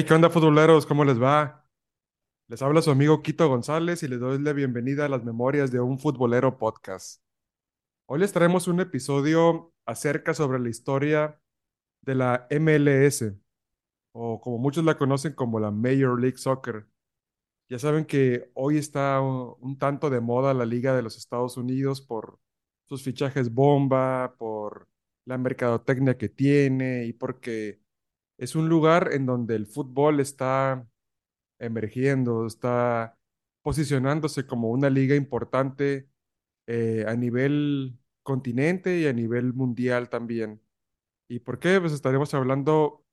Hey, ¿qué onda, futboleros? ¿Cómo les va? Les habla su amigo Quito González y les doy la bienvenida a las memorias de un futbolero podcast. Hoy les traemos un episodio acerca sobre la historia de la MLS, o como muchos la conocen como la Major League Soccer. Ya saben que hoy está un, un tanto de moda la Liga de los Estados Unidos por sus fichajes bomba, por la mercadotecnia que tiene y porque es un lugar en donde el fútbol está emergiendo, está posicionándose como una liga importante eh, a nivel continente y a nivel mundial también. ¿Y por qué? Pues estaremos hablando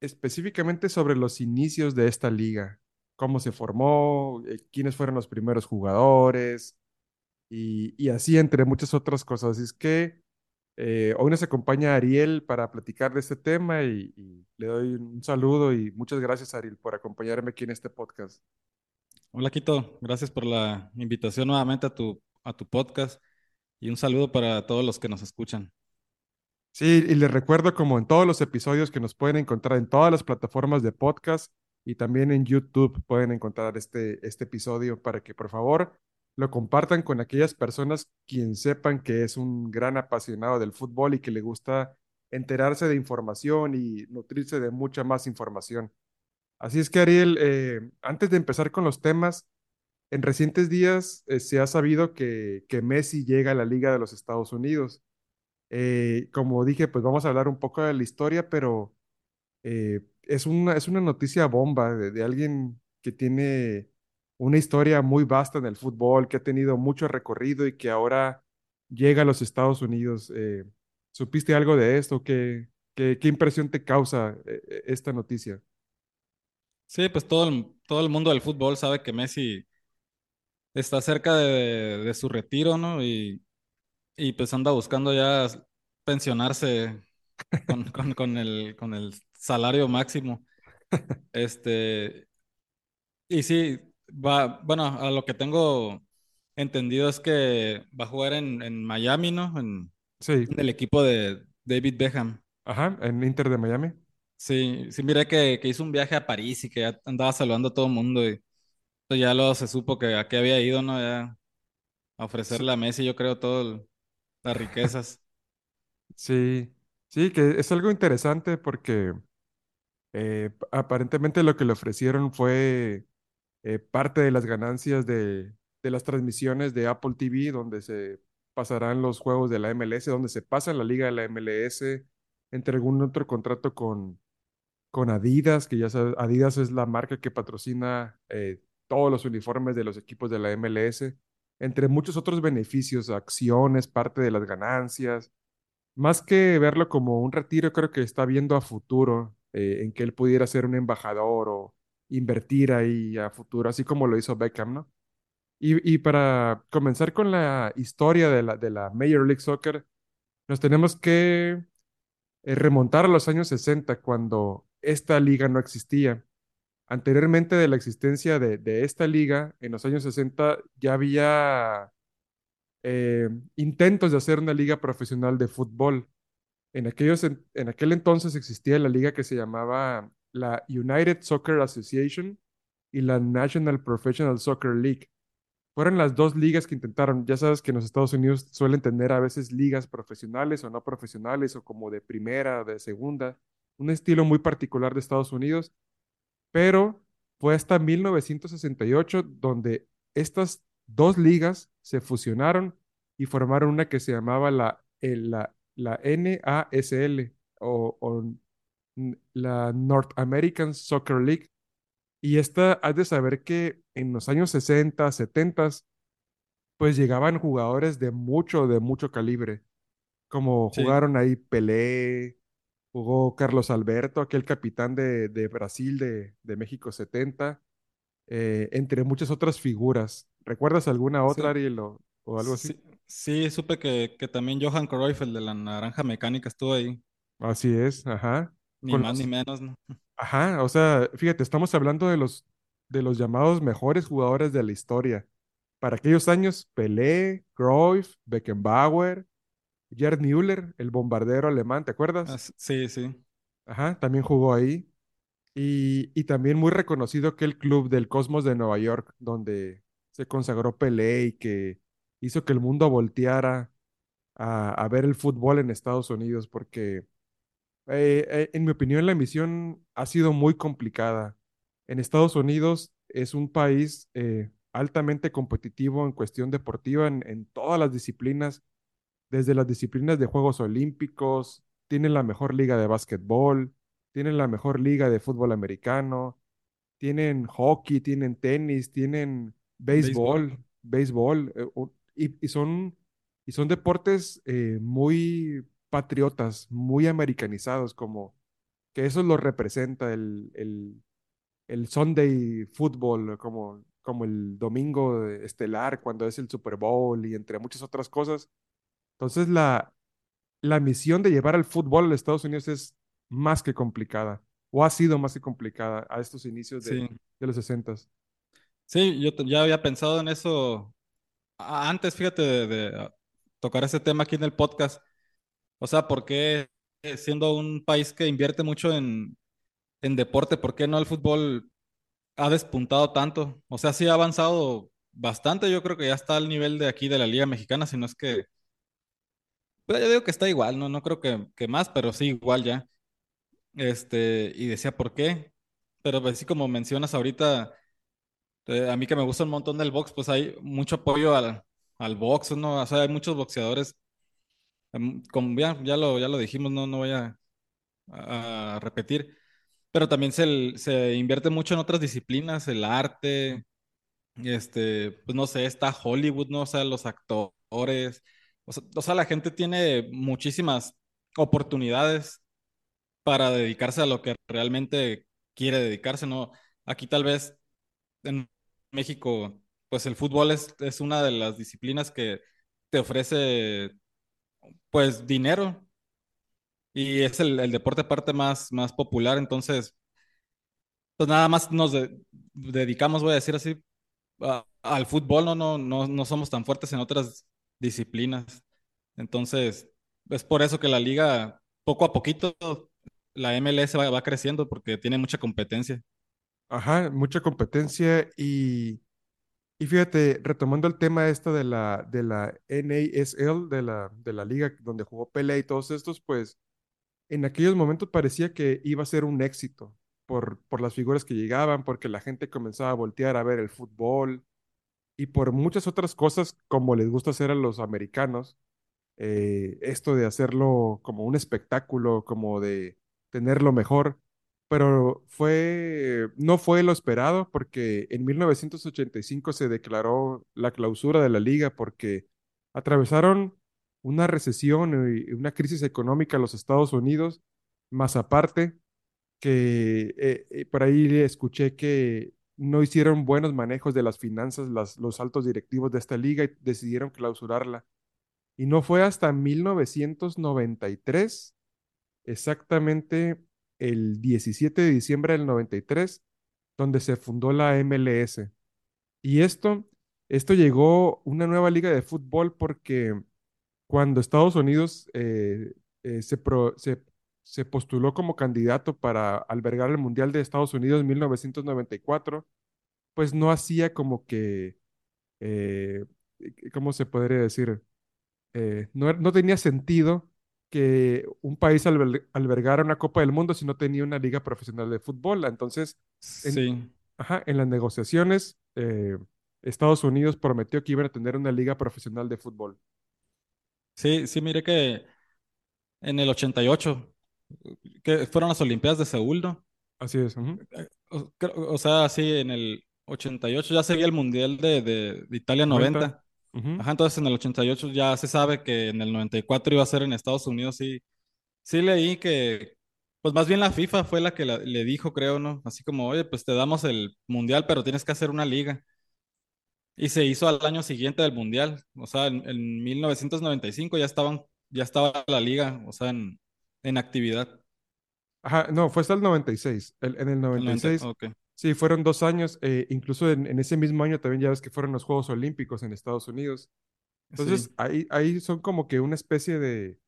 específicamente sobre los inicios de esta liga, cómo se formó, eh, quiénes fueron los primeros jugadores y, y así entre muchas otras cosas. Es que eh, hoy nos acompaña Ariel para platicar de este tema y, y le doy un saludo y muchas gracias, Ariel, por acompañarme aquí en este podcast. Hola Quito, gracias por la invitación nuevamente a tu, a tu podcast y un saludo para todos los que nos escuchan. Sí, y les recuerdo como en todos los episodios que nos pueden encontrar en todas las plataformas de podcast y también en YouTube pueden encontrar este, este episodio para que por favor lo compartan con aquellas personas quien sepan que es un gran apasionado del fútbol y que le gusta enterarse de información y nutrirse de mucha más información. Así es que Ariel, eh, antes de empezar con los temas, en recientes días eh, se ha sabido que, que Messi llega a la Liga de los Estados Unidos. Eh, como dije, pues vamos a hablar un poco de la historia, pero es una, es una noticia bomba de alguien que tiene una historia muy vasta en el fútbol, que ha tenido mucho recorrido y que ahora llega a los Estados Unidos. Eh, ¿supiste algo de esto? ¿Qué, qué, qué impresión te causa eh, eh, esta noticia? Sí, pues todo el, todo el mundo del fútbol sabe que Messi está cerca de, de su retiro, ¿no? Y, y pues anda buscando ya pensionarse con, con, con el, con el salario máximo. Este, y sí, va, bueno, a lo que tengo entendido es que va a jugar en, en Miami, ¿no? En, Sí, en el equipo de David Beckham. ajá, en Inter de Miami. Sí, sí, miré que, que hizo un viaje a París y que ya andaba saludando a todo el mundo y ya luego se supo que a qué había ido, ¿no? Ya a ofrecerle a Messi, yo creo, todas las riquezas. sí, sí, que es algo interesante porque eh, aparentemente lo que le ofrecieron fue eh, parte de las ganancias de, de las transmisiones de Apple TV, donde se pasarán los juegos de la MLS, donde se pasa la liga de la MLS, entre algún otro contrato con, con Adidas, que ya sabes, Adidas es la marca que patrocina eh, todos los uniformes de los equipos de la MLS, entre muchos otros beneficios, acciones, parte de las ganancias. Más que verlo como un retiro, creo que está viendo a futuro, eh, en que él pudiera ser un embajador o invertir ahí a futuro, así como lo hizo Beckham, ¿no? Y, y para comenzar con la historia de la, de la Major League Soccer, nos tenemos que eh, remontar a los años 60, cuando esta liga no existía. Anteriormente de la existencia de, de esta liga, en los años 60 ya había eh, intentos de hacer una liga profesional de fútbol. En aquellos, en, en aquel entonces existía la liga que se llamaba la United Soccer Association y la National Professional Soccer League. Fueron las dos ligas que intentaron. Ya sabes que en los Estados Unidos suelen tener a veces ligas profesionales o no profesionales o como de primera, de segunda, un estilo muy particular de Estados Unidos, pero fue hasta 1968 donde estas dos ligas se fusionaron y formaron una que se llamaba la, el- la, la NASL o, o la North American Soccer League. Y esta, has de saber que en los años 60, 70, pues llegaban jugadores de mucho, de mucho calibre, como Sí, jugaron ahí Pelé, jugó Carlos Alberto, aquel capitán de, de Brasil de, de México 70, eh, entre muchas otras figuras. ¿Recuerdas alguna otra, sí, Ariel, o, o algo así? sí, sí, supe que, que también Johan Cruyff, el de la naranja mecánica, estuvo ahí, Así es, ajá. Ni más ni menos, ¿no? ajá, o sea, fíjate, estamos hablando de los, de los llamados mejores jugadores de la historia. Para aquellos años, Pelé, Cruyff, Beckenbauer, Gerd Müller, el bombardero alemán, ¿te acuerdas? sí, sí, Ajá, también jugó ahí. Y, y también muy reconocido que el club del Cosmos de Nueva York, donde se consagró Pelé y que hizo que el mundo volteara a, a ver el fútbol en Estados Unidos, porque eh, eh, en mi opinión la misión ha sido muy complicada. En Estados Unidos es un país eh, altamente competitivo en cuestión deportiva en, en todas las disciplinas desde las disciplinas de Juegos Olímpicos, tienen la mejor liga de básquetbol, tienen la mejor liga de fútbol americano, tienen hockey, tienen tenis, tienen Béisbol. béisbol, béisbol, eh, y, y son, y son deportes eh, muy patriotas, muy americanizados, como que eso lo representa el, el, el Sunday Football, como, como el domingo estelar, cuando es el Super Bowl y entre muchas otras cosas. Entonces, la, la misión de llevar al fútbol a Estados Unidos es más que complicada, o ha sido más que complicada a estos inicios de, Sí, de los 60. sí, yo ya había pensado en eso antes, fíjate, de, de, tocar ese tema aquí en el podcast. O sea, ¿por qué siendo un país que invierte mucho en, en deporte, por qué no el fútbol ha despuntado tanto? O sea, sí ha avanzado bastante, yo creo que ya está al nivel de aquí de la Liga Mexicana, si no es que, pues yo digo que está igual, no, no creo que, que más, pero sí igual ya. Este, y decía, ¿por qué? Pero pues, así como mencionas ahorita, eh, a mí que me gusta un montón del box, pues hay mucho apoyo al, al box, ¿no? O sea, hay muchos boxeadores, como ya, ya lo, ya lo dijimos, no, no voy a, a repetir, pero también se, se invierte mucho en otras disciplinas, el arte, este, pues no sé, está Hollywood, ¿no? O sea, los actores, o sea, o sea, la gente tiene muchísimas oportunidades para dedicarse a lo que realmente quiere dedicarse, ¿no? Aquí tal vez en México, pues el fútbol es, es una de las disciplinas que te ofrece, pues, dinero y es el, deporte aparte más, más popular, entonces, pues nada más nos de- dedicamos, voy a decir así, al fútbol, no, no, no, no somos tan fuertes en otras disciplinas. Entonces, es por eso que la liga, poco a poquito, la MLS va, va creciendo porque tiene mucha competencia. Ajá, mucha competencia y, y fíjate, retomando el tema esta de la, de la NASL, de la, de la liga donde jugó Pelé y todos estos, pues en aquellos momentos parecía que iba a ser un éxito por, por las figuras que llegaban, porque la gente comenzaba a voltear a ver el fútbol y por muchas otras cosas como les gusta hacer a los americanos eh, esto de hacerlo como un espectáculo, como de tenerlo mejor, pero fue, no fue lo esperado porque en 1985 se declaró la clausura de la liga porque atravesaron una recesión y una crisis económica en los Estados Unidos, más aparte que eh, eh, por ahí escuché que no hicieron buenos manejos de las finanzas los altos directivos de esta liga y decidieron clausurarla. Y no fue hasta 1993, exactamente el 17 de diciembre del 93, donde se fundó la MLS. Y esto, esto llegó una nueva liga de fútbol porque cuando Estados Unidos eh, eh, se, pro- se, se postuló como candidato para albergar el Mundial de Estados Unidos en 1994, pues no hacía como que, eh, ¿cómo se podría decir? eh, no, no tenía sentido que un país alber- albergara una Copa del Mundo si no tenía una liga profesional de fútbol. Entonces, en, Sí, ajá, en las negociaciones, eh, Estados Unidos prometió que iban a tener una liga profesional de fútbol. sí, sí, mire que en el 88, que fueron las Olimpiadas de Seúl, ¿no? Así es. ujú. O, sea, sí, en el 88 ya seguía el Mundial de, de, de Italia 90. 90. Ajá, entonces en el 88 ya se sabe que en el 94 iba a ser en Estados Unidos, sí. Sí leí que, pues más bien la FIFA fue la que la- le dijo, creo, ¿no? Así como, oye, pues te damos el Mundial, pero tienes que hacer una liga. Y se hizo al año siguiente del Mundial. O sea, en, en 1995 ya estaban, ya estaba la liga, o sea, en, en actividad. Ajá, no, fue hasta el 96. El- en el El 90, 96, ok. Sí, fueron dos años. eh, incluso en, en ese mismo año también ya ves que fueron los Juegos Olímpicos en Estados Unidos. Sí, Entonces, ahí, ahí son como que una especie de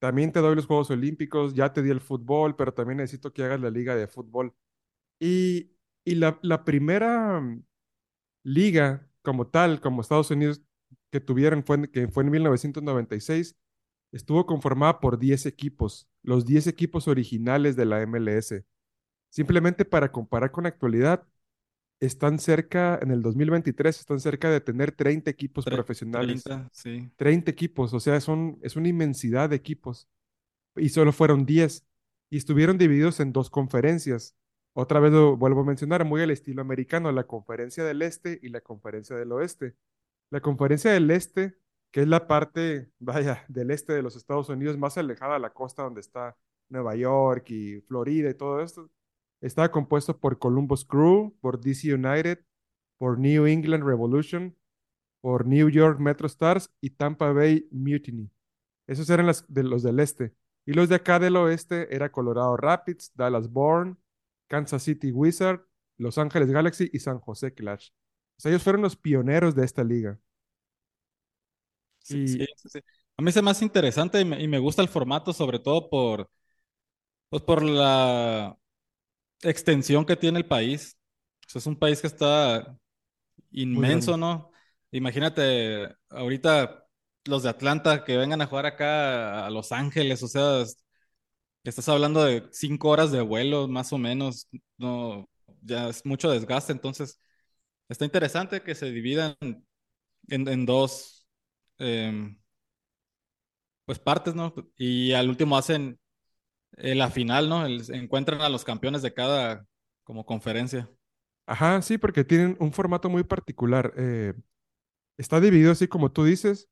también te doy los Juegos Olímpicos, ya te di el fútbol, pero también necesito que hagas la liga de fútbol. Y, y la, la primera mm, liga como tal, como Estados Unidos que tuvieron, fue, que fue en 1996, estuvo conformada por 10 equipos, los 10 equipos originales de la MLS. Simplemente para comparar con la actualidad, están cerca, en el 2023, están cerca de tener 30 equipos profesionales. 30, sí. 30 equipos, o sea, son, es una inmensidad de equipos. Y solo fueron 10. Y estuvieron divididos en dos conferencias. Otra vez lo vuelvo a mencionar, muy al estilo americano, la conferencia del este y la conferencia del oeste. La conferencia del este, que es la parte, vaya, del este de los Estados Unidos, más alejada a la costa donde está Nueva York y Florida y todo esto, estaba compuesto por Columbus Crew, por DC United, por New England Revolution, por New York Metro Stars y Tampa Bay Mutiny. Esos eran las de los del este. Y los de acá del oeste era Colorado Rapids, Dallas Born, Kansas City Wizard, Los Ángeles Galaxy y San José Clash. O sea, ellos fueron los pioneros de esta liga. Sí, Y, sí, sí, sí. A mí se me hace interesante y me, y me gusta el formato, sobre todo por, pues por la extensión que tiene el país. O sea, es un país que está inmenso, ¿no? Imagínate ahorita los de Atlanta que vengan a jugar acá a Los Ángeles, o sea, es- estás hablando de cinco horas de vuelo, más o menos, no, ya es mucho desgaste, entonces está interesante que se dividan en, en dos, em, pues partes, ¿no? Y al último hacen eh, la final, ¿no? Encuentran a los campeones de cada como conferencia. Ajá, sí, porque tienen un formato muy particular. eh, está dividido así como tú dices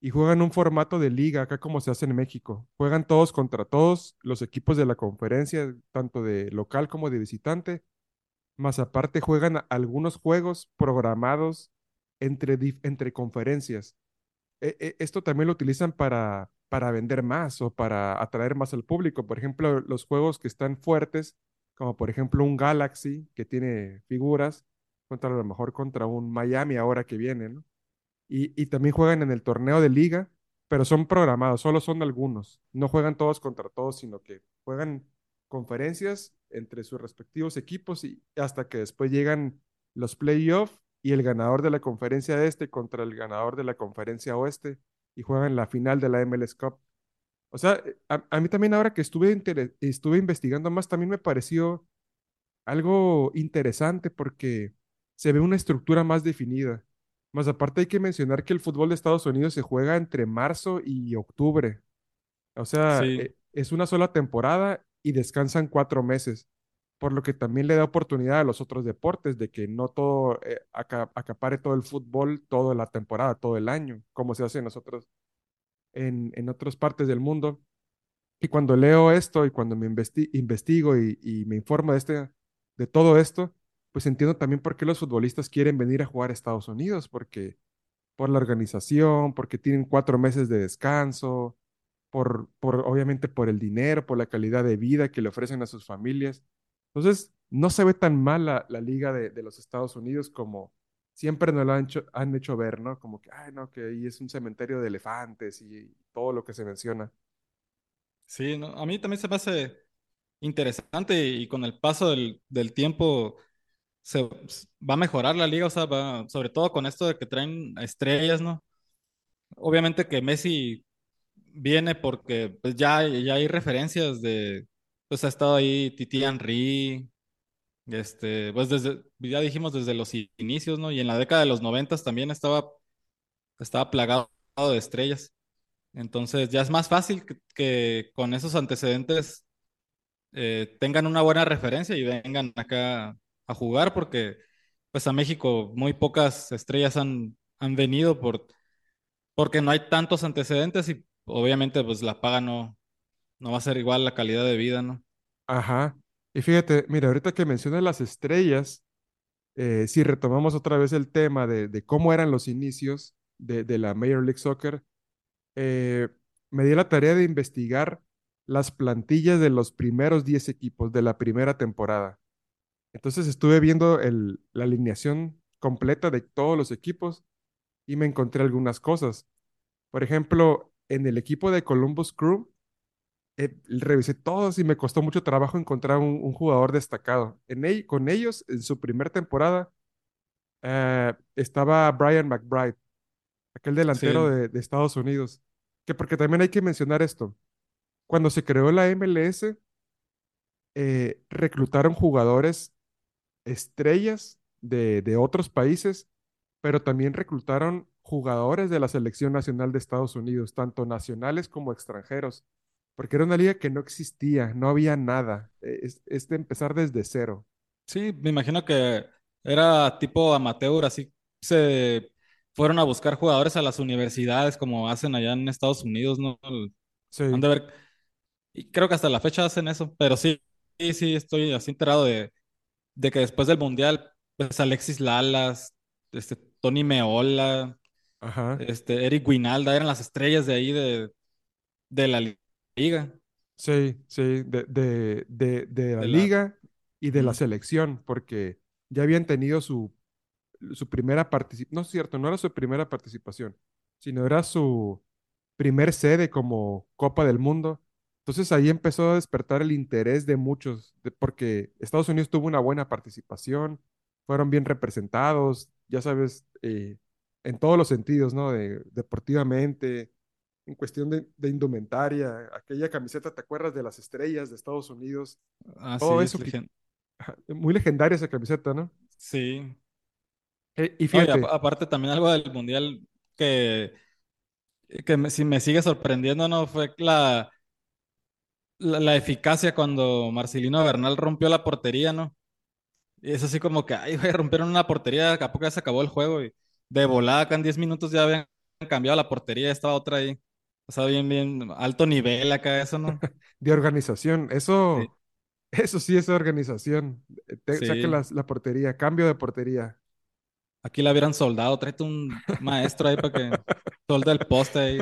y juegan un formato de liga, acá como se hace en México. Juegan todos contra todos los equipos de la conferencia, tanto de local como de visitante Más aparte juegan algunos juegos programados entre, entre conferencias. E- e- esto también lo utilizan para, para vender más o para atraer más al público. Por ejemplo, los juegos que están fuertes, como por ejemplo un Galaxy que tiene figuras, contra a lo mejor contra un Miami ahora que viene. Y, y también juegan en el torneo de liga, pero son programados, solo son algunos. No juegan todos contra todos, sino que juegan conferencias entre sus respectivos equipos y hasta que después llegan los playoffs y el ganador de la conferencia este contra el ganador de la conferencia oeste y juegan la final de la MLS Cup. O sea, a, a mí también ahora que estuve, estuve investigando más, también me pareció algo interesante porque se ve una estructura más definida. Más aparte hay que mencionar que el fútbol de Estados Unidos se juega entre marzo y octubre. O sea, Sí, e- es una sola temporada y descansan cuatro meses, por lo que también le da oportunidad a los otros deportes de que no todo eh, aca- acapare todo el fútbol toda la temporada, todo el año, como se hace en nosotros en, en otras partes del mundo. Y cuando leo esto y cuando me investi- investigo y, y me informo de, este, de todo esto, pues entiendo también por qué los futbolistas quieren venir a jugar a Estados Unidos, porque por la organización, porque tienen cuatro meses de descanso, por, por obviamente por el dinero, por la calidad de vida que le ofrecen a sus familias. Entonces, no se ve tan mal la, liga de, los Estados Unidos como siempre nos lo han hecho, ver, ¿no? Como que, ay, no, que ahí es un cementerio de elefantes y todo lo que se menciona. sí, ¿no? A mí también se me hace interesante y con el paso del, del tiempo se va a mejorar la liga, o sea, va, sobre todo con esto de que traen estrellas, ¿no? Obviamente que Messi viene porque pues ya, ya hay referencias de, pues ha estado ahí Titi Henry, este, pues desde, ya dijimos desde los inicios, ¿no? Y en la década de los noventas también estaba, estaba plagado de estrellas. Entonces ya es más fácil que, que con esos antecedentes eh, tengan una buena referencia y vengan acá a jugar porque pues a México muy pocas estrellas han, han venido por, porque no hay tantos antecedentes y obviamente pues la paga no, no va a ser igual la calidad de vida, ¿no? Ajá. Y fíjate, mira, ahorita que mencionas las estrellas, eh, si retomamos otra vez el tema de, cómo eran los inicios de, la Major League Soccer, eh, me di la tarea de investigar las plantillas de los primeros 10 equipos de la primera temporada. Entonces estuve viendo la alineación completa de todos los equipos y me encontré algunas cosas. Por ejemplo, en el equipo de Columbus Crew eh, revisé todos y me costó mucho trabajo encontrar un, un jugador destacado. En con ellos, en su primer temporada, eh, estaba Brian McBride, aquel delantero Sí, de, de Estados Unidos. Que porque también hay que mencionar esto. Cuando se creó la MLS, eh, reclutaron jugadores estrellas de, de otros países, pero también reclutaron jugadores de la selección nacional de Estados Unidos, tanto nacionales como extranjeros, porque era una liga que no existía, no había nada, eh, es, es de empezar desde cero. sí, me imagino que era tipo amateur, así se fueron a buscar jugadores a las universidades como hacen allá en Estados Unidos, ¿no? Han Sí, de ver, y creo que hasta la fecha hacen eso, pero sí, sí, sí, estoy así enterado de, de que después del Mundial, pues Alexis Lalas, este, Tony Meola, ajá, este, Eric Winalda eran las estrellas de ahí de, de la li- liga, sí, sí, de, de, de, de la liga y de la selección, porque ya habían tenido su su primera participación, no es cierto, no era su primera participación, sino era su primer sede como Copa del Mundo. Entonces ahí empezó a despertar el interés de muchos, de- porque Estados Unidos tuvo una buena participación, fueron bien representados, ya sabes, eh, en todos los sentidos, ¿no? De, deportivamente, en cuestión de, de indumentaria, aquella camiseta, ¿te acuerdas de las estrellas de Estados Unidos? Todo así es, eso que, muy legendaria esa camiseta, ¿no? sí. Eh, y fíjate, aparte también algo del Mundial que, que me, si me sigue sorprendiendo, ¿no? Fue la, la, la eficacia cuando Marcelino Bernal rompió la portería, ¿no? Y es así como que, ay, güey, rompieron una portería, ¿a poco ya se acabó el juego? Y de volada, acá en 10 minutos ya habían cambiado la portería, estaba otra ahí. O sea, bien, bien, alto nivel acá, eso, ¿no? de organización, Sí, eso, eso sí es organización. Eh, Te, saque sí. la portería, cambio de portería. Aquí la hubieran soldado, tráete un maestro ahí para que solde el poste ahí.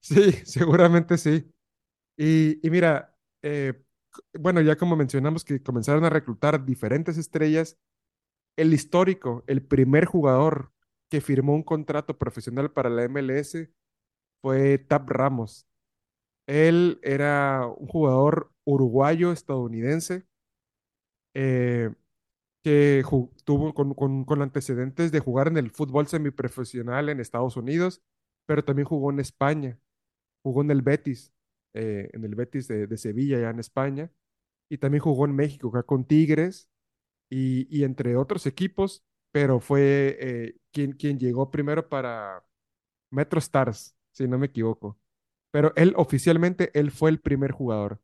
Sí, seguramente sí. Y, y mira, eh, bueno, ya como mencionamos que comenzaron a reclutar diferentes estrellas, el histórico, el primer jugador que firmó un contrato profesional para la MLS fue Tap Ramos. Él era un jugador uruguayo estadounidense eh, que tuvo con, con- con antecedentes de jugar en el fútbol semiprofesional en Estados Unidos, pero también jugó en España, jugó en el Betis, eh, en el Betis de, de Sevilla, ya en España, y también jugó en México, acá con Tigres y, y entre otros equipos, pero fue eh, quien, quien llegó primero para Metro Stars, si no me equivoco. Pero él oficialmente, él fue el primer jugador.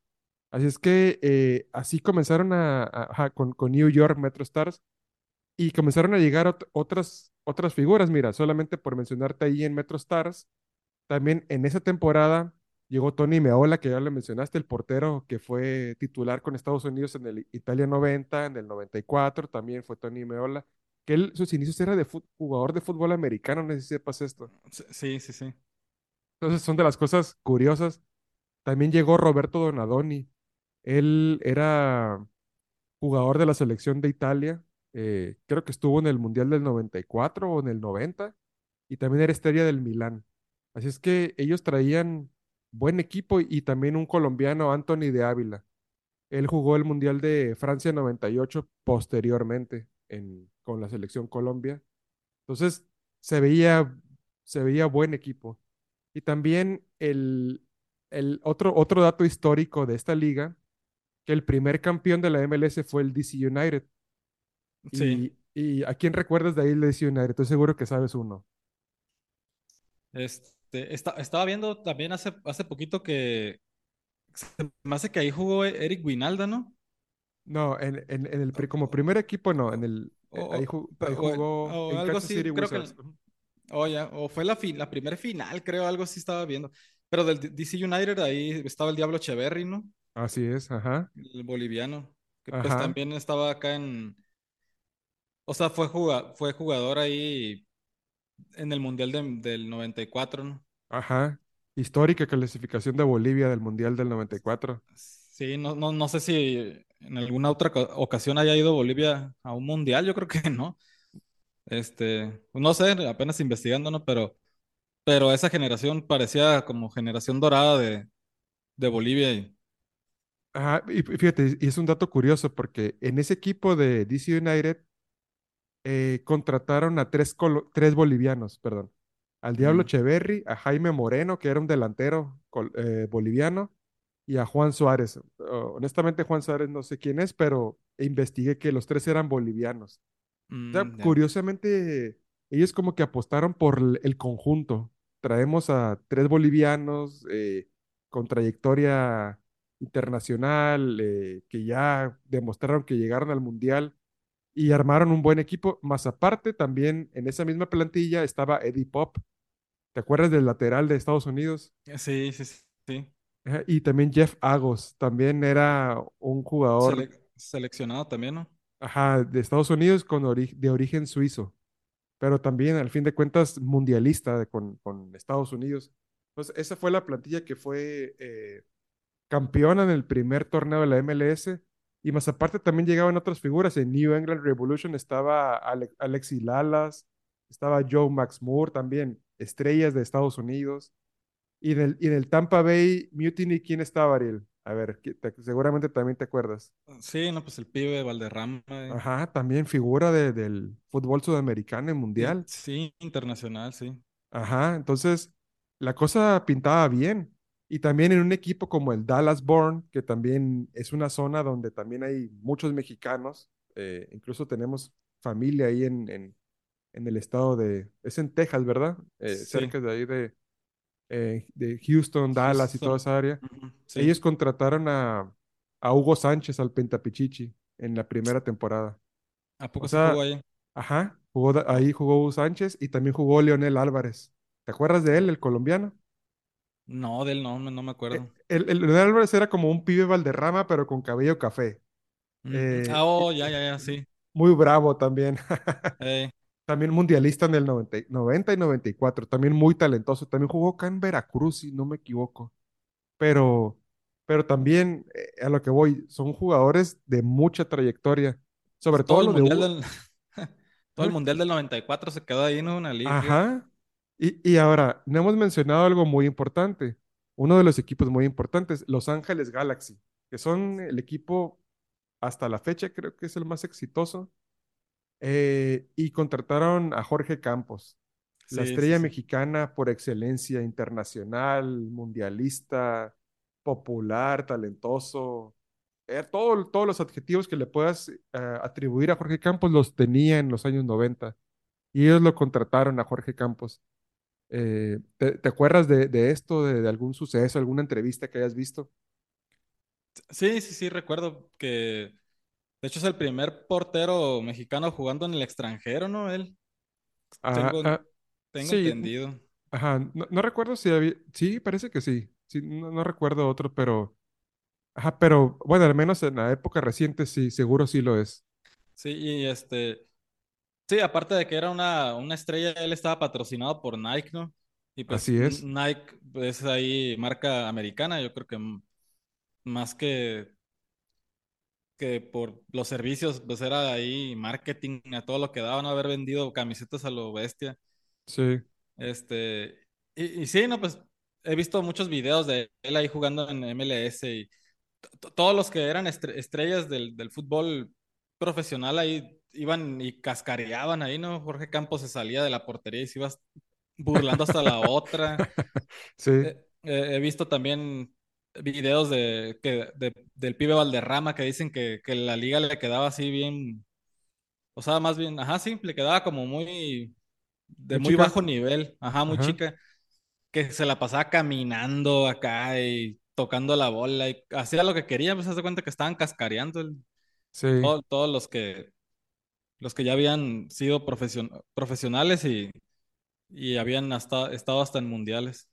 Así es que eh, así comenzaron a, a- ajá, con, con New York Metro Stars y comenzaron a llegar ot- otras, otras figuras. Mira, solamente por mencionarte ahí en Metro Stars, también en esa temporada llegó Tony Meola, que ya lo mencionaste, el portero que fue titular con Estados Unidos en el Italia 90, en el 94, también fue Tony Meola, que él, sus inicios era de jugador de fútbol americano, no sé si sepas esto. Sí, sí, sí. Entonces son de las cosas curiosas. También llegó Roberto Donadoni. Él era jugador de la selección de Italia. eh, creo que estuvo en el Mundial del 94 o en el 90 y también era estrella del Milán. Así es que ellos traían buen equipo y también un colombiano, Anthony de Ávila. Él jugó el Mundial de Francia 98 posteriormente en, con la selección Colombia. Entonces se veía, se veía buen equipo. Y también el, el otro, otro dato histórico de esta liga que el primer campeón de la MLS fue el DC United. Sí. Y, y ¿a quién recuerdas de ahí el DC United? Estoy seguro que sabes uno. Este, esta- estaba viendo también hace, hace poquito que se me hace que ahí jugó Eric Winalda, ¿no? No, en, en, en el, como primer equipo no, en el, O, ahí, jugó o en algo Kansas así, City creo Wizards. O ya, o fue la, fin, la primera final, creo, algo así estaba viendo. Pero del DC United ahí estaba el Diablo Echeverry, ¿no? Así es, ajá, El boliviano, que pues también estaba acá en, o sea, fue, juga- fue jugador ahí en el Mundial de- del 94, ¿no? ajá. Histórica clasificación de Bolivia del Mundial del 94. Sí, no, no, no sé si en alguna otra ocasión haya ido Bolivia a un mundial, yo creo que no. Este, no sé, apenas investigando, ¿no? Pero, pero esa generación parecía como generación dorada de, de Bolivia. y- Ajá, y fí- fíjate, y es un dato curioso porque en ese equipo de DC United eh, contrataron a tres, tres bolivianos, perdón. Al Diablo Mm, Echeverry, a Jaime Moreno, que era un delantero eh, boliviano, y a Juan Suárez. Oh, honestamente, Juan Suárez no sé quién es, pero investigué que los tres eran bolivianos. O sea, mm, curiosamente, ellos como que apostaron por el conjunto. Traemos a tres bolivianos eh, con trayectoria internacional, eh, que ya demostraron que llegaron al Mundial y armaron un buen equipo. Más aparte, también en esa misma plantilla estaba Eddie Pop. ¿Te acuerdas del lateral de Estados Unidos? Sí, sí, sí. sí. Y también Jeff Agos, también era un jugador, Sele- seleccionado también, ¿no? Ajá, de Estados Unidos con ori- de origen suizo. pero también al fin de cuentas mundialista de- con, con Estados Unidos. Entonces, esa fue la plantilla que fue eh, campeona en el primer torneo de la MLS. Y más aparte también llegaban otras figuras. En New England Revolution estaba Ale- Alexi Lalas, estaba Joe Max Moore también, estrellas de Estados Unidos. Y en el, y en el Tampa Bay Mutiny, ¿quién estaba, Ariel? A ver, te- seguramente también te acuerdas. Sí, no, pues el pibe Valderrama. eh. Ajá, también figura de- del fútbol sudamericano y mundial. sí, internacional, sí. Ajá, entonces la cosa pintaba bien. Y también en un equipo como el Dallas Born, que también es una zona donde también hay muchos mexicanos, eh, incluso tenemos familia ahí en, en, en el estado de, es en Texas, ¿verdad? Eh, Sí, cerca de ahí de, eh, de Houston, Dallas y toda esa área. Sí. Ellos contrataron a, a Hugo Sánchez al Pentapichichi en la primera temporada. ¿A O poco sí jugó ahí? ajá, jugó, ahí jugó Hugo Sánchez y también jugó Leonel Álvarez. ¿Te acuerdas de él, el colombiano? No, del no, no me Eh, acuerdo. El, el Leonel Álvarez era como un pibe Valderrama, pero con cabello café. Mm, Eh, Ah, oh, ya, ya, ya, sí. muy bravo también. Eh, También mundialista en el 90, y 90 y 94. También muy talentoso. También jugó acá en Veracruz, si no me equivoco. Pero, pero también, eh, a lo que voy, son jugadores de mucha trayectoria. Sobre todo todo el de mundial Hugo. del, todo el Ajá. mundial del 94 se quedó ahí en una liga. Ajá. Y, y ahora, no hemos mencionado algo muy importante. Uno de los equipos muy importantes, Los Ángeles Galaxy, que son el equipo hasta la fecha, creo que es el más exitoso. Eh, y contrataron a Jorge Campos, la Sí, estrella sí. mexicana por excelencia, internacional, mundialista, popular, talentoso. Eh, todo- todos los adjetivos que le puedas eh, atribuir a Jorge Campos los tenía en los años 90 y ellos lo contrataron a Jorge Campos. Eh, ¿te, te acuerdas de, de esto, de, de algún suceso, alguna entrevista que hayas visto? Sí, sí, sí, recuerdo que de hecho es el primer portero mexicano jugando en el extranjero, ¿no? Él, tengo, ah, tengo sí, entendido. ajá, no, no recuerdo si había, sí, parece que sí, sí, no, no recuerdo otro, pero, ajá, pero bueno, al menos en la época reciente sí, seguro sí lo es. Sí, y este, sí, aparte de que era una, una estrella, él estaba patrocinado por Nike, ¿no? Y pues Así es, Nike es ahí marca americana, yo creo que más que, que por los servicios, pues era ahí marketing a todo lo que daban. Haber vendido camisetas a lo bestia. sí, Este, y, y sí, no, pues he visto muchos videos de él ahí jugando en MLS y to- todos los que eran estre- estrellas del, del fútbol profesional ahí iban y cascareaban ahí, ¿no? Jorge Campos se salía de la portería y se iba burlando hasta la otra. sí, Eh, eh, he visto también videos de, que, de- del pibe Valderrama que dicen que, que la liga le quedaba así bien, o sea, más bien, ajá, sí, le quedaba como muy, de muy bajo nivel, ajá, muy ajá, chica, que se la pasaba caminando acá y tocando la bola y hacía lo que quería, pues se hace cuenta que estaban cascareando el- sí, todo- todos los que, los que ya habían sido profesion- profesionales y, y habían hasta, estado hasta en mundiales.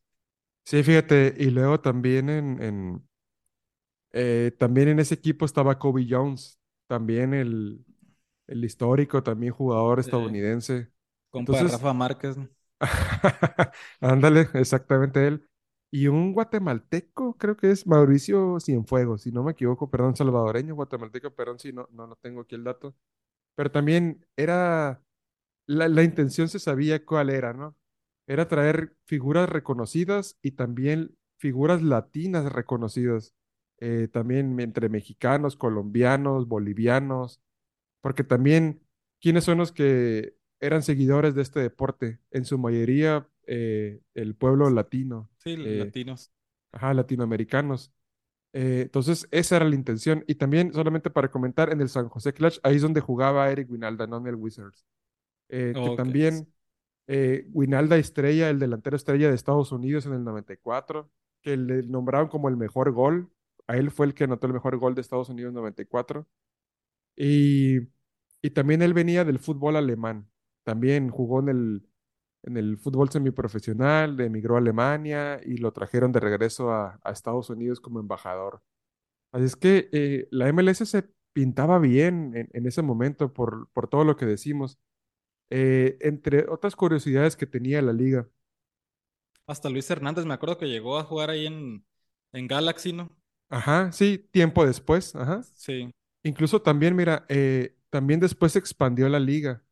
Sí, fíjate, y luego también en, en eh, también en ese equipo estaba Kobe Jones, también el, el histórico, también jugador estadounidense. compa Entonces, Rafa Márquez, ¿no? Ándale, exactamente él. Y un guatemalteco, creo que es Mauricio Cienfuegos, si no me equivoco, perdón, salvadoreño, guatemalteco, perdón, si no, no, no tengo aquí el dato. Pero también era, la, la intención se sabía cuál era, ¿no? Era traer figuras reconocidas y también figuras latinas reconocidas, eh, también entre mexicanos, colombianos, bolivianos, porque también, ¿quiénes son los que eran seguidores de este deporte? En su mayoría, eh, el pueblo latino, Sí, eh, latinos. ajá, latinoamericanos. Entonces, esa era la intención. Y también, solamente para comentar, en el San José Clash, ahí es donde jugaba Eric Winalda, no en el Wizards. Eh, que Ok. también eh, Winalda Estrella, el delantero estrella de Estados Unidos en el 94, que le nombraron como el mejor gol. A él fue el que anotó el mejor gol de Estados Unidos en 94. Y, y también él venía del fútbol alemán. También jugó en el, en el fútbol semiprofesional, emigró a Alemania y lo trajeron de regreso a, a Estados Unidos como embajador. Así es que eh, la MLS se pintaba bien en, en ese momento por, por todo lo que decimos. Eh, entre otras curiosidades que tenía la liga. Hasta Luis Hernández, me acuerdo que llegó a jugar ahí en, en Galaxy, ¿no? Ajá, sí, tiempo después, ajá. Sí. Incluso también, mira, eh, también después se expandió la liga.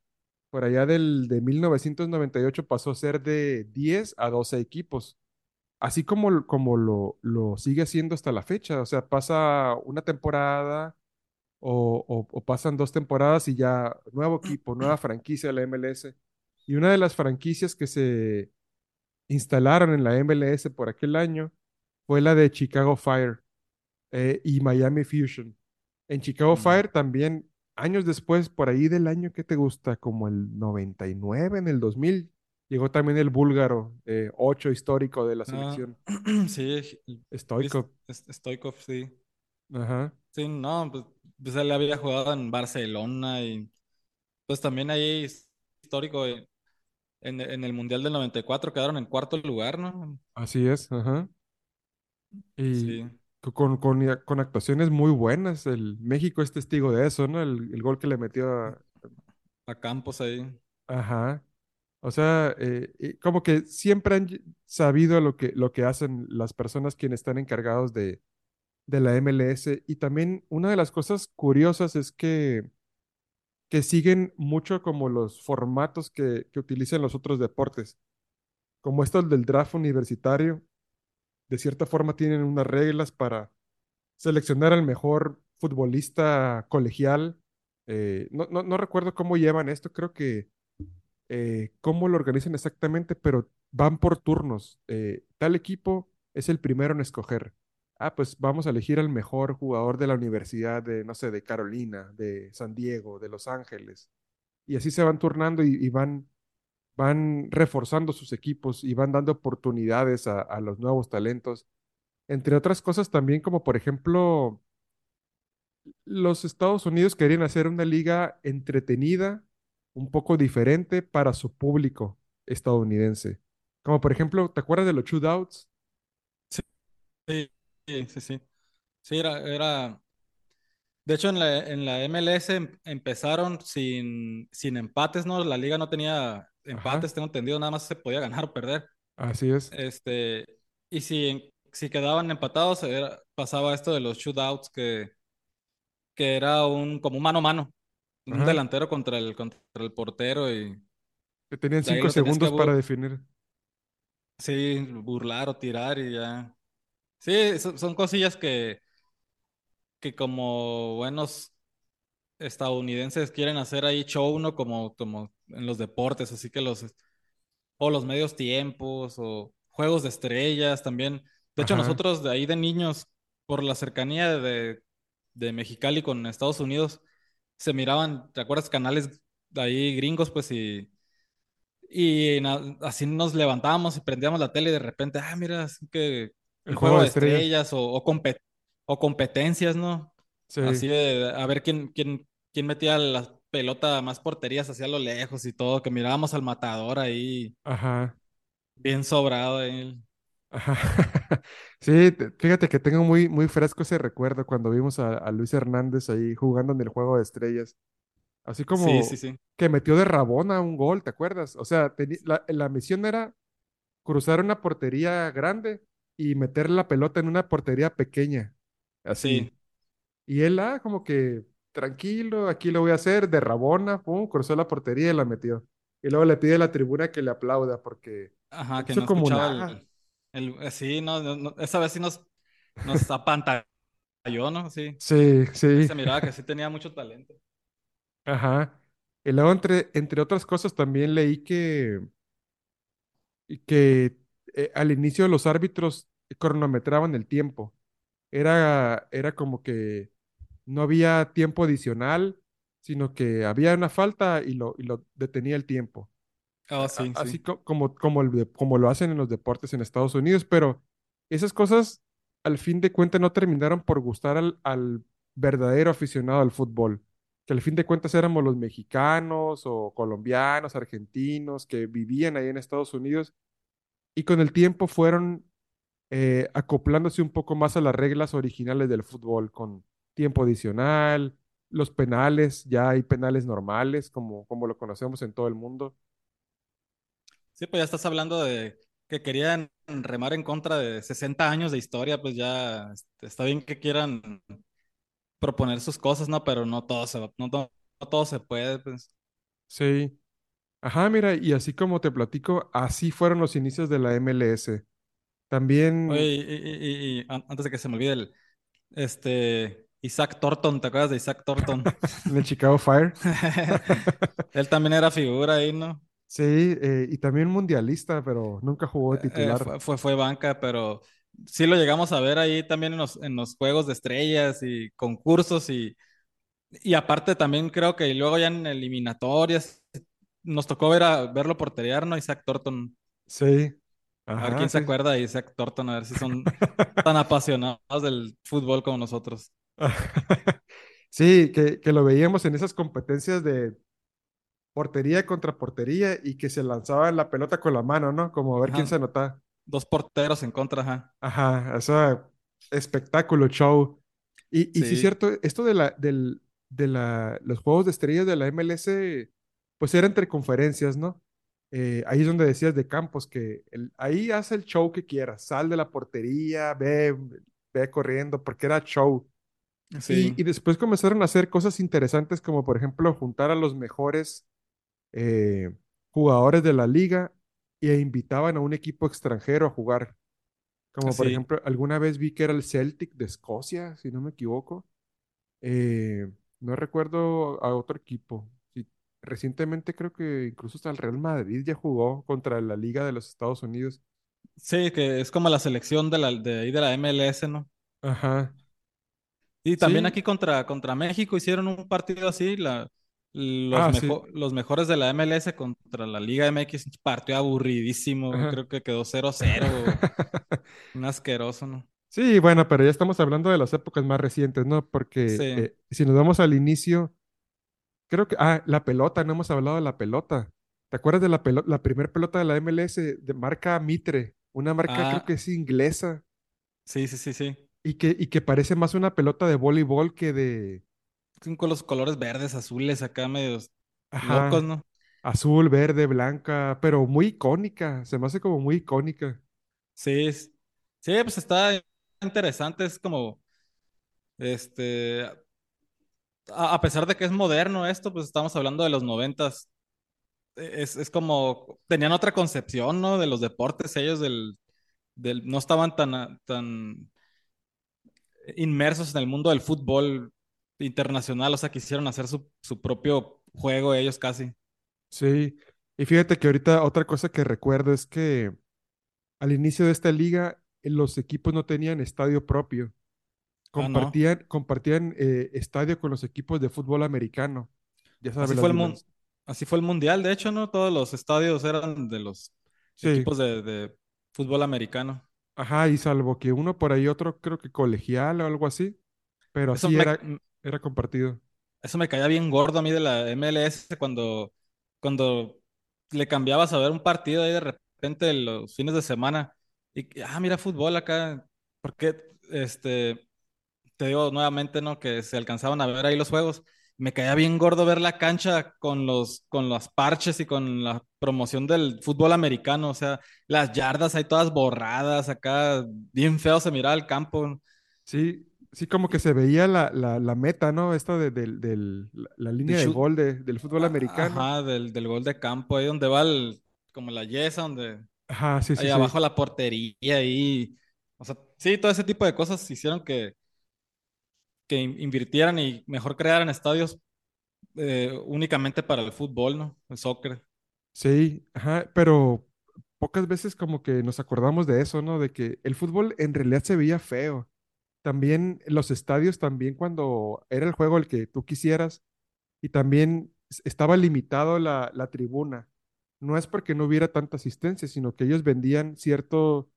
Por allá del, de 1998 pasó a ser de 10 a 12 equipos, así como, como lo, lo sigue haciendo hasta la fecha. O sea, pasa una temporada o, o- o pasan dos temporadas y ya nuevo equipo, nueva franquicia de la MLS. Y una de las franquicias que se instalaron en la MLS por aquel año fue la de Chicago Fire eh, y Miami Fusion. En Chicago Mm. Fire también, años después, por ahí del año que te gusta, como el 99, en el 2000, llegó también el búlgaro, eh, ocho histórico de la Ah, selección, sí, Stoikov. Stoikov, sí. Ajá, Sí, no, pues, pues él había jugado en Barcelona y pues también ahí histórico eh, en, en el Mundial del 94 quedaron en cuarto lugar, ¿no? así es, ajá. Y Sí, co- con, con, con actuaciones muy buenas, el México es testigo de eso, ¿no? El, el gol que le metió a... a Campos ahí. Ajá. O sea, eh, como que siempre han sabido lo que, lo que hacen las personas quienes están encargados de, de la MLS. Y también una de las cosas curiosas es que, que siguen mucho como los formatos que, que utilizan los otros deportes. Como estos del draft universitario, de cierta forma tienen unas reglas para seleccionar al mejor futbolista colegial. Eh, no, no, no recuerdo cómo llevan esto, creo que eh, cómo lo organizan exactamente, pero van por turnos. Eh, tal equipo es el primero en escoger. Ah, pues vamos a elegir al mejor jugador de la universidad de, no sé, de Carolina, de San Diego, de Los Ángeles. Y así se van turnando y, van, van reforzando sus equipos y van dando oportunidades a, a los nuevos talentos. Entre otras cosas también, como por ejemplo, los Estados Unidos querían hacer una liga entretenida, un poco diferente para su público estadounidense. Como por ejemplo, ¿te acuerdas de los shootouts? Sí, sí, sí, sí. Sí, era, era... De hecho, en la, en la MLS em- empezaron sin, sin empates, ¿no? La liga no tenía empates, tengo entendido, nada más se podía ganar o perder. así es. Este, y si, si quedaban empatados, era- pasaba esto de los shootouts, que, que era un, como un mano a mano, un Ajá. delantero contra el, contra el portero y Que tenían de ahí cinco lo tenías que, segundos para bu- definir. sí, burlar o tirar y ya. Sí, son, son cosillas que, que como buenos estadounidenses quieren hacer ahí show, ¿no? Como, como en los deportes, así que los, o los medios tiempos, o juegos de estrellas también. De hecho, Ajá, nosotros de ahí de niños, por la cercanía de, de Mexicali con Estados Unidos, se miraban, ¿te acuerdas? Canales de ahí gringos, pues, y, y así nos levantábamos y prendíamos la tele y de repente, ah, mira, es que el juego juego de estrellas. estrellas o, o, compet- o competencias, ¿no? Sí, Así de a ver quién, quién, quién metía la pelota más porterías hacia lo lejos y todo, que mirábamos al matador ahí ajá, bien sobrado ahí. ajá. Sí, te- fíjate que tengo muy, muy fresco ese recuerdo cuando vimos a, a Luis Hernández ahí jugando en el juego de estrellas. Así Sí, sí, como sí. que metió de Rabona un gol, ¿te acuerdas? O sea, la, la misión era cruzar una portería grande y meter la pelota en una portería pequeña, así. Sí, Y él, ah, como que tranquilo, aquí lo voy a hacer, de Rabona, pum, cruzó la portería y la metió. Y luego le pide a la tribuna que le aplauda porque ajá, que no como escuchaba el, El, eh, sí, no, no, esa vez sí nos, nos apantalló, ¿no? Sí, Sí, sí sí, se miraba que sí tenía mucho talento. ajá. Y luego, entre, entre otras cosas, también leí que, que eh, al inicio los árbitros cronometraban el tiempo. Era, era como que no había tiempo adicional, sino que había una falta y lo, y lo detenía el tiempo. Oh, A- sí, Así sí. co- como, como, el como lo hacen en los deportes en Estados Unidos, pero esas cosas al fin de cuentas no terminaron por gustar al, al verdadero aficionado al fútbol, que al fin de cuentas éramos los mexicanos o colombianos, argentinos que vivían ahí en Estados Unidos y con el tiempo fueron eh, acoplándose un poco más a las reglas originales del fútbol, con tiempo adicional, los penales, ya hay penales normales, como, como lo conocemos en todo el mundo. Sí, pues ya estás hablando de que querían remar en contra de 60 años de historia, pues ya este, está bien que quieran proponer sus cosas, ¿no? Pero no todo se, no, no- no todo se puede, pues. Sí. Ajá, mira, y así como te platico, así fueron los inicios de la MLS. Oye, También y, y- y- y an- antes de que se me olvide, el, este, Isaac Thornton, ¿te acuerdas de Isaac Thornton? en el Chicago Fire. Él también era figura ahí, ¿no? Sí, eh, y también mundialista, pero nunca jugó de Eh, titular. fue, fue, fue banca, pero sí lo llegamos a ver ahí también en los, en los juegos de estrellas y concursos y, y aparte también creo que luego ya en eliminatorias nos tocó ver a, verlo porterear, ¿no? Isaac Thornton. Sí, A ver quién se acuerda de Isaac Thornton, a ver si son tan apasionados del fútbol como nosotros. Sí, que, que lo veíamos en esas competencias de portería contra portería y que se lanzaban la pelota con la mano, ¿no? Como a ver quién se anotaba. dos porteros en contra, ajá. Ajá, ese espectáculo, show. Y, y sí, Sí, cierto, esto de la, del, de la, los juegos de estrellas de la MLS, pues era entre conferencias, ¿no? Eh, ahí es donde decías de Campos que el- ahí haz el show que quieras, sal de la portería, ve, ve corriendo, porque era show. Y, y sí, después comenzaron a hacer cosas interesantes como, por ejemplo, juntar a los mejores eh, jugadores de la liga e invitaban a un equipo extranjero a jugar. Como por sí. ejemplo, alguna vez vi que era el Celtic de Escocia, si no me equivoco. Eh, no recuerdo a otro equipo. Recientemente creo que incluso hasta el Real Madrid ya jugó contra la Liga de los Estados Unidos. Sí, que es como la selección de la, de ahí de la MLS, ¿no? Ajá. Y también Sí. aquí contra, contra México hicieron un partido así, la, los, Ah, sí. mejo- los mejores de la MLS contra la Liga MX, un partido aburridísimo, Ajá. creo que quedó cero cero un asqueroso, ¿no? Sí, bueno, pero ya estamos hablando de las épocas más recientes, ¿no? Porque Sí. eh, si nos vamos al inicio, creo que, ah, la pelota, no hemos hablado de la pelota. ¿Te acuerdas de la pelota, la primera pelota de la MLS de marca Mitre? Una marca creo que Ah, es inglesa sí, sí, sí, sí. y que, y que parece más una pelota de voleibol que de, Con los colores verdes, azules acá medios locos, ajá, ¿no? azul, verde, blanca, pero muy icónica, se me hace como muy icónica. Sí, sí, pues está interesante, es como, este, a, pesar de que es moderno esto, pues estamos hablando de los noventas, es, es como, tenían otra concepción, ¿no? De los deportes, ellos del, del, no estaban tan, tan inmersos en el mundo del fútbol internacional, o sea, quisieron hacer su, su propio juego ellos casi. Sí, y fíjate que ahorita otra cosa que recuerdo es que al inicio de esta liga los equipos no tenían estadio propio. Ah, no. compartían, compartían eh, estadio con los equipos de fútbol americano. Ya sabes, Así fue el mun- dimensiones. así fue el mundial, de hecho, ¿no? Todos los estadios eran de los Sí, equipos de, de fútbol americano. ajá, y salvo que uno por ahí, otro creo que colegial o algo así, pero Eso así me, era, era compartido. eso me caía bien gordo a mí de la MLS cuando, cuando le cambiabas a ver un partido ahí de repente los fines de semana y, ah, mira fútbol acá, porque este, te digo nuevamente, ¿no? Que se alcanzaban a ver ahí los juegos. Me caía bien gordo ver la cancha con los, con los parches y con la promoción del fútbol americano, o sea, las yardas ahí todas borradas, acá bien feo se miraba el campo. Sí, sí como que se veía la, la, la meta, ¿no? Esta de, del- la, línea de gol de- del fútbol a- americano. ajá, del, del gol de campo, ahí donde va el, como la yesa, donde Ajá, sí, sí, ahí sí. abajo la portería y, o sea, sí, todo ese tipo de cosas hicieron que, que in- invirtieran y mejor crearan estadios eh, únicamente para el fútbol, ¿no? El soccer. Sí, ajá, pero pocas veces como que nos acordamos de eso, ¿no? De que el fútbol en realidad se veía feo. También los estadios, también cuando era el juego el que tú quisieras y también estaba limitado la, tribuna. No es porque no hubiera tanta asistencia, sino que ellos vendían cierto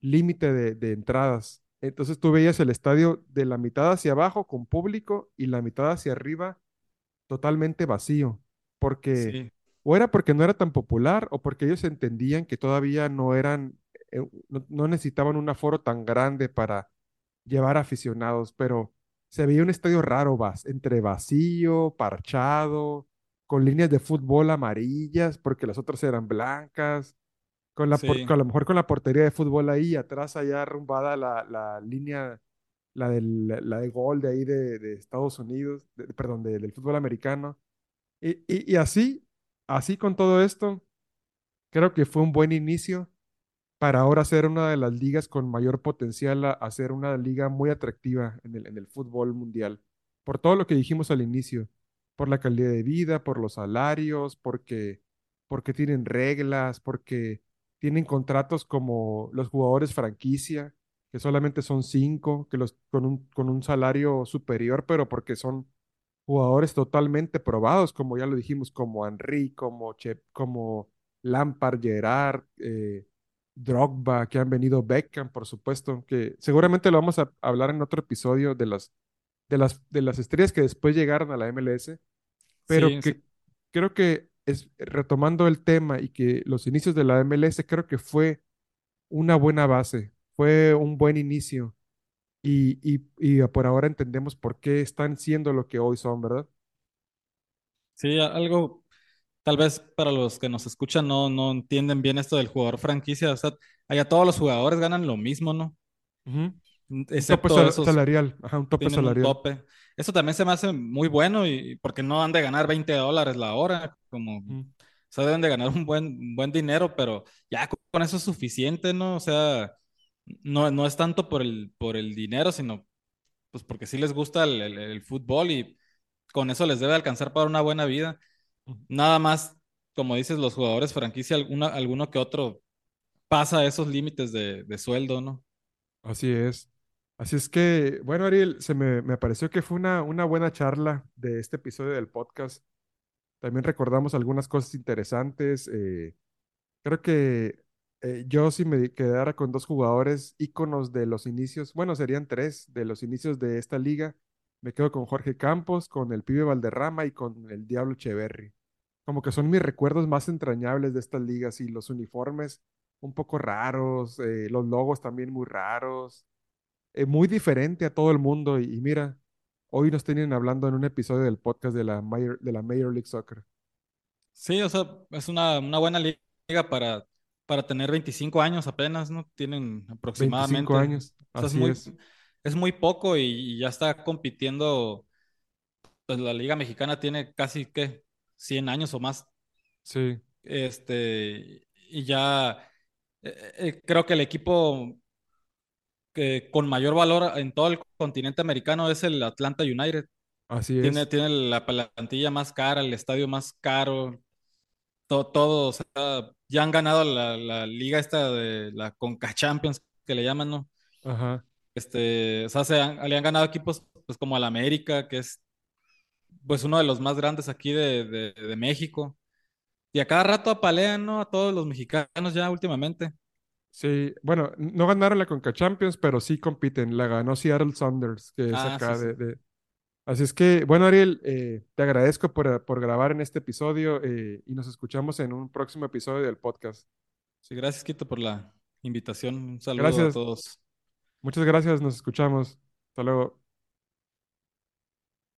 límite de entradas. Entonces tú veías el estadio de la mitad hacia abajo con público y la mitad hacia arriba totalmente vacío, porque Sí, o era porque no era tan popular o porque ellos entendían que todavía no eran, eh, no, no necesitaban un aforo tan grande para llevar aficionados, pero se veía un estadio raro, vas, entre vacío, parchado, con líneas de fútbol amarillas, porque las otras eran blancas, con la, por- sí, con- a lo mejor con la portería de fútbol ahí, atrás allá arrumbada la, la línea la, del, la de gol de ahí de, de Estados Unidos, de- perdón, de- del fútbol americano. Y, y, y así, así con todo esto, creo que fue un buen inicio para ahora ser una de las ligas con mayor potencial a, a ser una liga muy atractiva en el, en el fútbol mundial. Por todo lo que dijimos al inicio, por la calidad de vida, por los salarios, porque, porque tienen reglas, porque tienen contratos como los jugadores franquicia, que solamente son cinco, que los, con un, con un salario superior, pero porque son jugadores totalmente probados, como ya lo dijimos, como Henry, como, Che- como Lampard, Gerrard, eh, Drogba, que han venido Beckham, por supuesto, que seguramente lo vamos a hablar en otro episodio de las, de las, de las estrellas que después llegaron a la MLS, pero sí, sí. que creo que es retomando el tema y que los inicios de la MLS creo que fue una buena base, fue un buen inicio y, y, y por ahora entendemos por qué están siendo lo que hoy son, ¿verdad? Sí, algo, tal vez para los que nos escuchan no, no entienden bien esto del jugador franquicia. O sea, allá todos los jugadores ganan lo mismo, ¿no? Tope Excepto esos salarial, ajá, un tope un salarial. tope. Eso también se me hace muy bueno y porque no han de ganar 20 dólares la hora, como, o Ujú, sea, deben de ganar un buen, un buen dinero, pero ya con eso es suficiente, ¿no? O sea, no, no es tanto por el, por el dinero, sino pues porque sí les gusta el, el- el fútbol y con eso les debe alcanzar para una buena vida. Nada más, como dices, los jugadores franquicia, alguna, alguno que otro pasa esos límites de, de sueldo, ¿no? Así es. Así es que, bueno, Ariel, se me, me pareció que fue una, una buena charla de este episodio del podcast. También recordamos algunas cosas interesantes. eh, creo que eh, yo si me quedara con dos jugadores íconos de los inicios, bueno, serían tres de los inicios de esta liga. Me quedo con Jorge Campos, con el Pibe Valderrama y con el Diablo Echeverri. Como que son mis recuerdos más entrañables de estas ligas y los uniformes un poco raros, eh, los logos también muy raros eh, muy diferente a todo el mundo. Y, y mira, hoy nos tienen hablando en un episodio del podcast de la Major, de la Major League Soccer. Sí, o sea, es una, una buena liga para, para tener 25 años apenas, ¿no? Tienen 25 aproximadamente. años, O sea, es muy, es. es muy poco y, y ya está compitiendo. Pues la Liga Mexicana tiene casi, ¿qué? 100 años o más. Sí, Este, y ya eh, eh, creo que el equipo que con mayor valor en todo el continente americano es el Atlanta United. así es. tiene la plantilla más cara, el estadio más caro, to- todo, o sea, ya han ganado la, la liga esta de la Conca Champions, que le llaman, ¿no? Ajá. Este, o sea, se han- le han ganado equipos pues como al América, que es pues uno de los más grandes aquí de, de, de México. Y a cada rato apalean, ¿no? A todos los mexicanos ya últimamente. Sí, bueno, no ganaron la Conca Champions, pero sí compiten. La ganó Seattle Sounders, que es Ah, acá sí. de, de- Así es que, bueno, Ariel, eh, te agradezco por, por grabar en este episodio eh, y nos escuchamos en un próximo episodio del podcast. Sí, gracias, Quito, por la invitación. Un saludo a todos. muchas gracias, nos escuchamos. Hasta luego.